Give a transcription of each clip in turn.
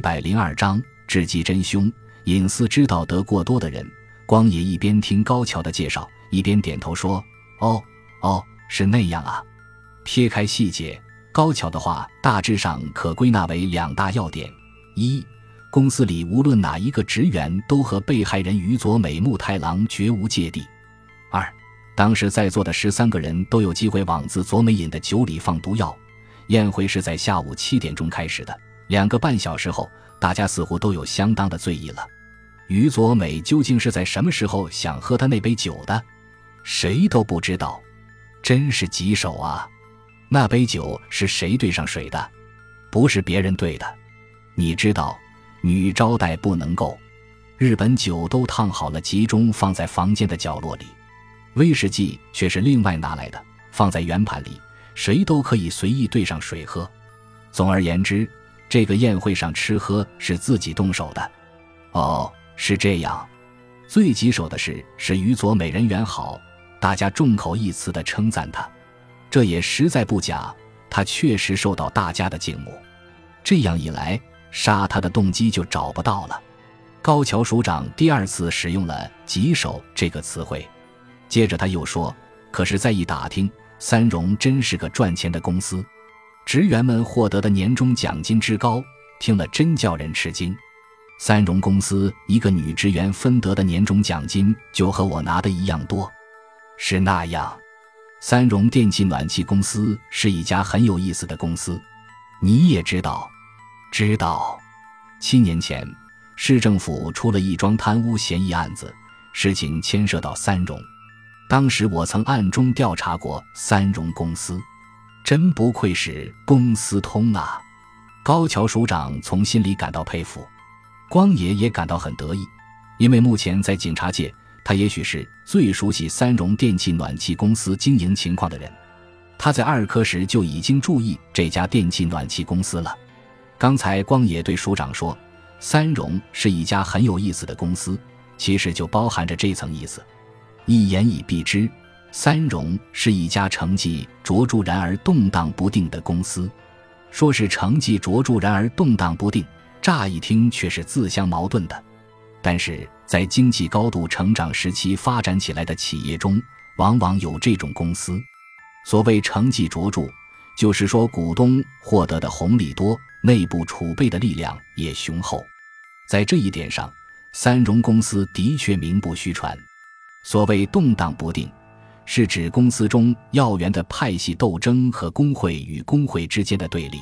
一百零二章，智计真凶。隐私知道得过多的人，光野一边听高桥的介绍，一边点头说：“哦，哦，是那样啊。”撇开细节，高桥的话大致上可归纳为两大要点：一，公司里无论哪一个职员都和被害人宇佐美木太郎绝无芥蒂；二，当时在座的十三个人都有机会往自佐美饮的酒里放毒药。宴会是在下午七点钟开始的，两个半小时后，大家似乎都有相当的醉意了。于佐美究竟是在什么时候想喝他那杯酒的？谁都不知道，真是棘手啊！那杯酒是谁兑上水的？不是别人兑的。你知道，女招待不能够。日本酒都烫好了，集中放在房间的角落里，威士忌却是另外拿来的，放在圆盘里。谁都可以随意兑上水喝。总而言之，这个宴会上吃喝是自己动手的。哦，是这样。最棘手的是，是宇佐美人缘好，大家众口一词的称赞他。这也实在不假，他确实受到大家的敬慕。这样一来，杀他的动机就找不到了。高桥署长第二次使用了“棘手”这个词汇，接着他又说：“可是再一打听。”三荣真是个赚钱的公司，职员们获得的年终奖金之高，听了真叫人吃惊。三荣公司一个女职员分得的年终奖金就和我拿的一样多，是那样。三荣电气暖气公司是一家很有意思的公司，你也知道，知道。七年前，市政府出了一桩贪污嫌疑案子，事情牵涉到三荣。当时我曾暗中调查过三荣公司，真不愧是公司通啊！高桥署长从心里感到佩服，光野也感到很得意，因为目前在警察界，他也许是最熟悉三荣电气暖气公司经营情况的人。他在二科时就已经注意这家电气暖气公司了。刚才光野对署长说，三荣是一家很有意思的公司，其实就包含着这层意思。一言以蔽之，三荣是一家成绩卓著然而动荡不定的公司。说是成绩卓著然而动荡不定，乍一听却是自相矛盾的。但是在经济高度成长时期发展起来的企业中，往往有这种公司。所谓成绩卓著，就是说股东获得的红利多，内部储备的力量也雄厚。在这一点上，三荣公司的确名不虚传。所谓动荡不定，是指公司中要员的派系斗争和工会与工会之间的对立，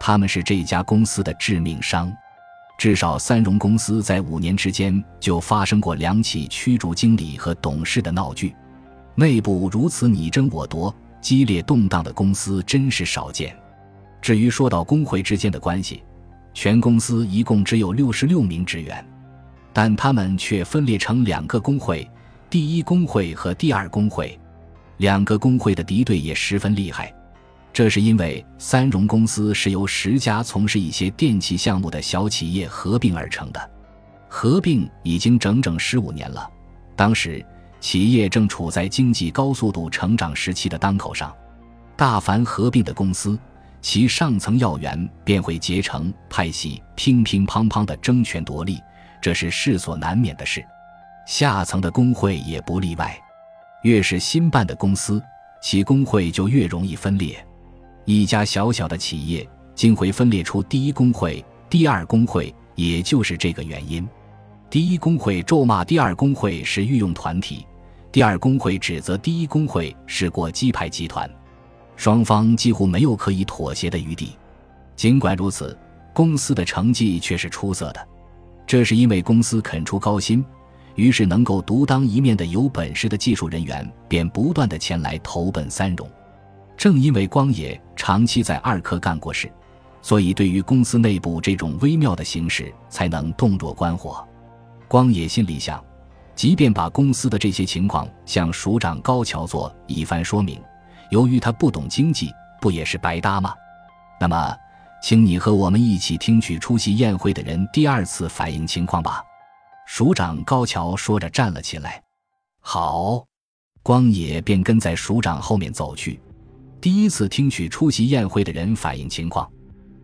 他们是这家公司的致命伤。至少三荣公司在五年之间就发生过两起驱逐经理和董事的闹剧，内部如此你争我夺、激烈动荡的公司真是少见。至于说到工会之间的关系，全公司一共只有六十六名职员，但他们却分裂成两个工会。第一工会和第二工会，两个工会的敌对也十分厉害。这是因为三荣公司是由十家从事一些电气项目的小企业合并而成的，合并已经整整十五年了。当时企业正处在经济高速度成长时期的当口上，大凡合并的公司，其上层要员便会结成派系，乒乒乓乓的争权夺利，这是势所难免的事。下层的工会也不例外，越是新办的公司，其工会就越容易分裂。一家小小的企业竟会分裂出第一工会、第二工会，也就是这个原因。第一工会咒骂第二工会是御用团体，第二工会指责第一工会是过激派集团，双方几乎没有可以妥协的余地。尽管如此，公司的成绩却是出色的，这是因为公司肯出高薪。于是，能够独当一面的有本事的技术人员便不断的前来投奔三荣。正因为光野长期在二科干过事，所以对于公司内部这种微妙的形势才能洞若观火。光野心里想，即便把公司的这些情况向署长高桥做一番说明，由于他不懂经济，不也是白搭吗？那么，请你和我们一起听取出席宴会的人第二次反映情况吧。署长高桥说着站了起来，好，光野便跟在署长后面走去。第一次听取出席宴会的人反映情况，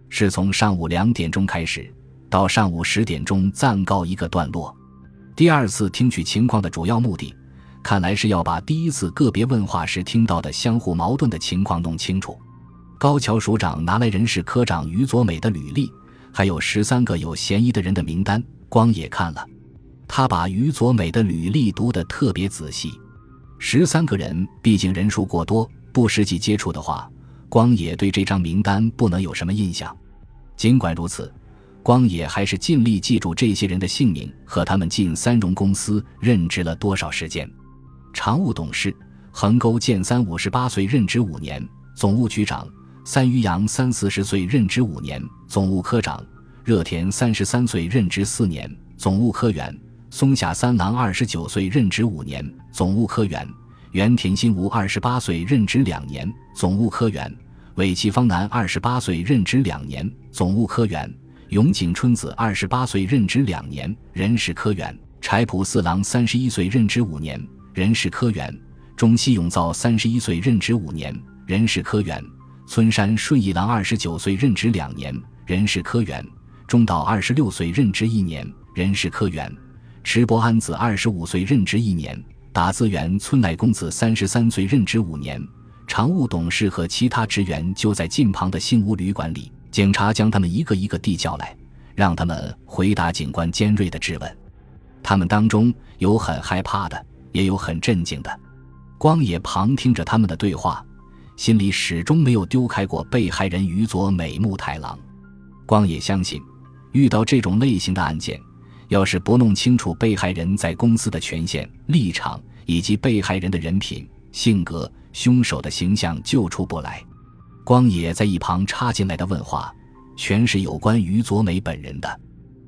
是从上午两点钟开始，到上午十点钟暂告一个段落。第二次听取情况的主要目的，看来是要把第一次个别问话时听到的相互矛盾的情况弄清楚。高桥署长拿来人事科长于佐美的履历，还有十三个有嫌疑的人的名单。光野看了，他把于佐美的履历读得特别仔细。十三个人毕竟人数过多，不实际接触的话，光野对这张名单不能有什么印象。尽管如此，光野还是尽力记住这些人的姓名和他们进三荣公司任职了多少时间。常务董事横沟健三五十八岁，任职五年；总务局长。三余洋三四十岁，任职五年，总务科长；热田三十三岁，任职四年，总务科员；松下三郎二十九岁，任职五年，总务科员；原田新吾二十八岁，任职两年，总务科员；尾崎方男二十八岁，任职两年，总务科员；永井春子二十八岁，任职两年，人事科员；柴浦四郎三十一岁，任职五年，人事科员；中西永造三十一岁，任职五年，人事科员。村山顺一郎二十九岁，任职两年，人事科员；中岛二十六岁，任职一年，人事科员；池波安子二十五岁，任职一年；打字员村乃公子三十三岁，任职五年。常务董事和其他职员就在近旁的新屋旅馆里，警察将他们一个一个地叫来，让他们回答警官尖锐的质问。他们当中有很害怕的，也有很震惊的。光野旁听着他们的对话。心里始终没有丢开过被害人于佐美木太郎。光野相信，遇到这种类型的案件，要是不弄清楚被害人在公司的权限、立场以及被害人的人品、性格、凶手的形象，就出不来。光野在一旁插进来的问话，全是有关于佐美本人的。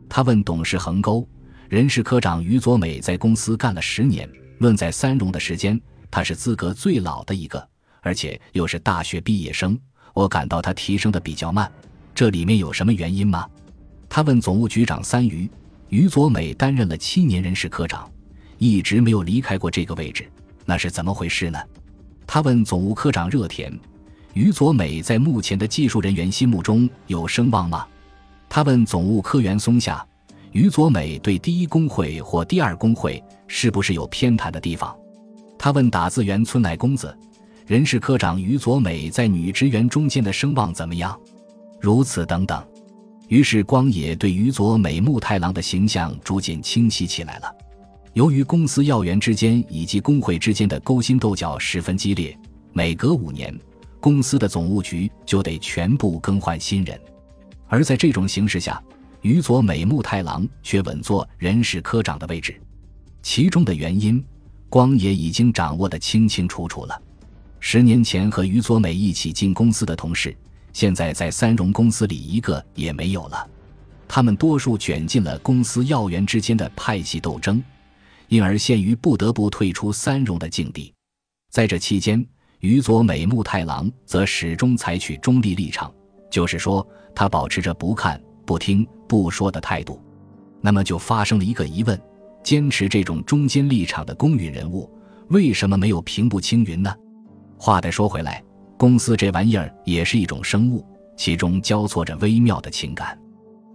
他问董事横沟人事科长于佐美在公司干了十年，论在三荣的时间，他是资格最老的一个。而且又是大学毕业生，我感到他提升的比较慢，这里面有什么原因吗？他问总务局长三余，于佐美担任了七年人事科长，一直没有离开过这个位置，那是怎么回事呢？他问总务科长热田，于佐美在目前的技术人员心目中有声望吗？他问总务科员松下，于佐美对第一工会或第二工会是不是有偏袒的地方？他问打字员村乃公子。人事科长于佐美在女职员中间的声望怎么样？如此等等。于是光野对于佐美木太郎的形象逐渐清晰起来了。由于公司要员之间以及工会之间的勾心斗角十分激烈，每隔五年，公司的总务局就得全部更换新人。而在这种形势下，于佐美木太郎却稳坐人事科长的位置。其中的原因，光野已经掌握得清清楚楚了。十年前和于佐美一起进公司的同事，现在在三荣公司里一个也没有了。他们多数卷进了公司要员之间的派系斗争，因而陷于不得不退出三荣的境地。在这期间，于佐美木太郎则始终采取中立立场，就是说，他保持着不看、不听、不说的态度。那么就发生了一个疑问：坚持这种中间立场的公允人物，为什么没有平步青云呢？话再说回来，公司这玩意儿也是一种生物，其中交错着微妙的情感。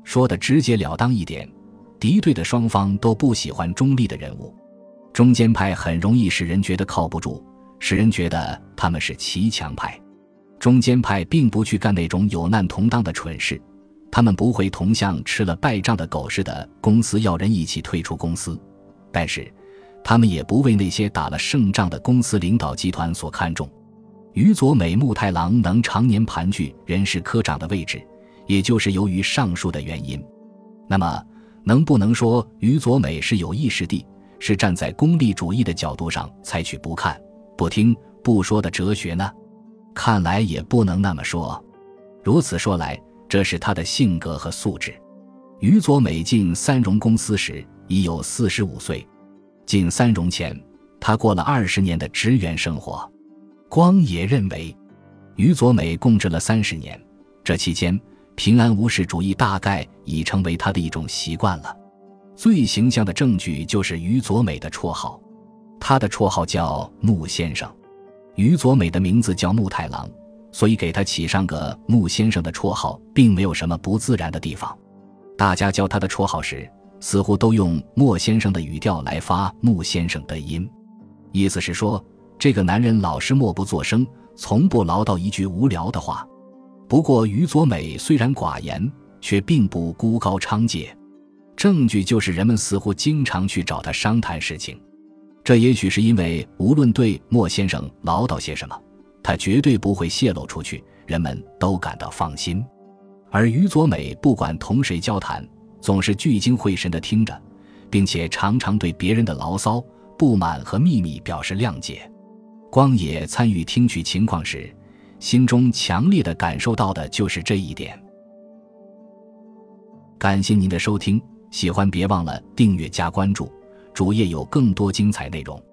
说的直截了当一点，敌对的双方都不喜欢中立的人物。中间派很容易使人觉得靠不住，使人觉得他们是骑墙派。中间派并不去干那种有难同当的蠢事，他们不会同像吃了败仗的狗似的公司要人一起退出公司，但是。他们也不为那些打了胜仗的公司领导集团所看重。于佐美木太郎能常年盘踞人事科长的位置，也就是由于上述的原因。那么，能不能说于佐美是有意识地，是站在功利主义的角度上采取不看、不听、不说的哲学呢？看来也不能那么说。如此说来，这是他的性格和素质。于佐美进三荣公司时已有四十五岁。进三荣前，他过了二十年的职员生活。光野认为，于佐美共治了三十年，这期间平安无事主义大概已成为他的一种习惯了。最形象的证据就是于佐美的绰号，他的绰号叫木先生。于佐美的名字叫木太郎，所以给他起上个木先生的绰号，并没有什么不自然的地方。大家叫他的绰号时，似乎都用莫先生的语调来发木先生的音，意思是说这个男人老是默不作声，从不唠叨一句无聊的话。不过于左美虽然寡言，却并不孤高娼贱。证据就是人们似乎经常去找他商谈事情，这也许是因为无论对莫先生唠叨些什么，他绝对不会泄露出去，人们都感到放心。而于左美不管同谁交谈，总是聚精会神地听着，并且常常对别人的牢骚、不满和秘密表示谅解。光野参与听取情况时，心中强烈的感受到的就是这一点。感谢您的收听。喜欢别忘了订阅加关注，主页有更多精彩内容。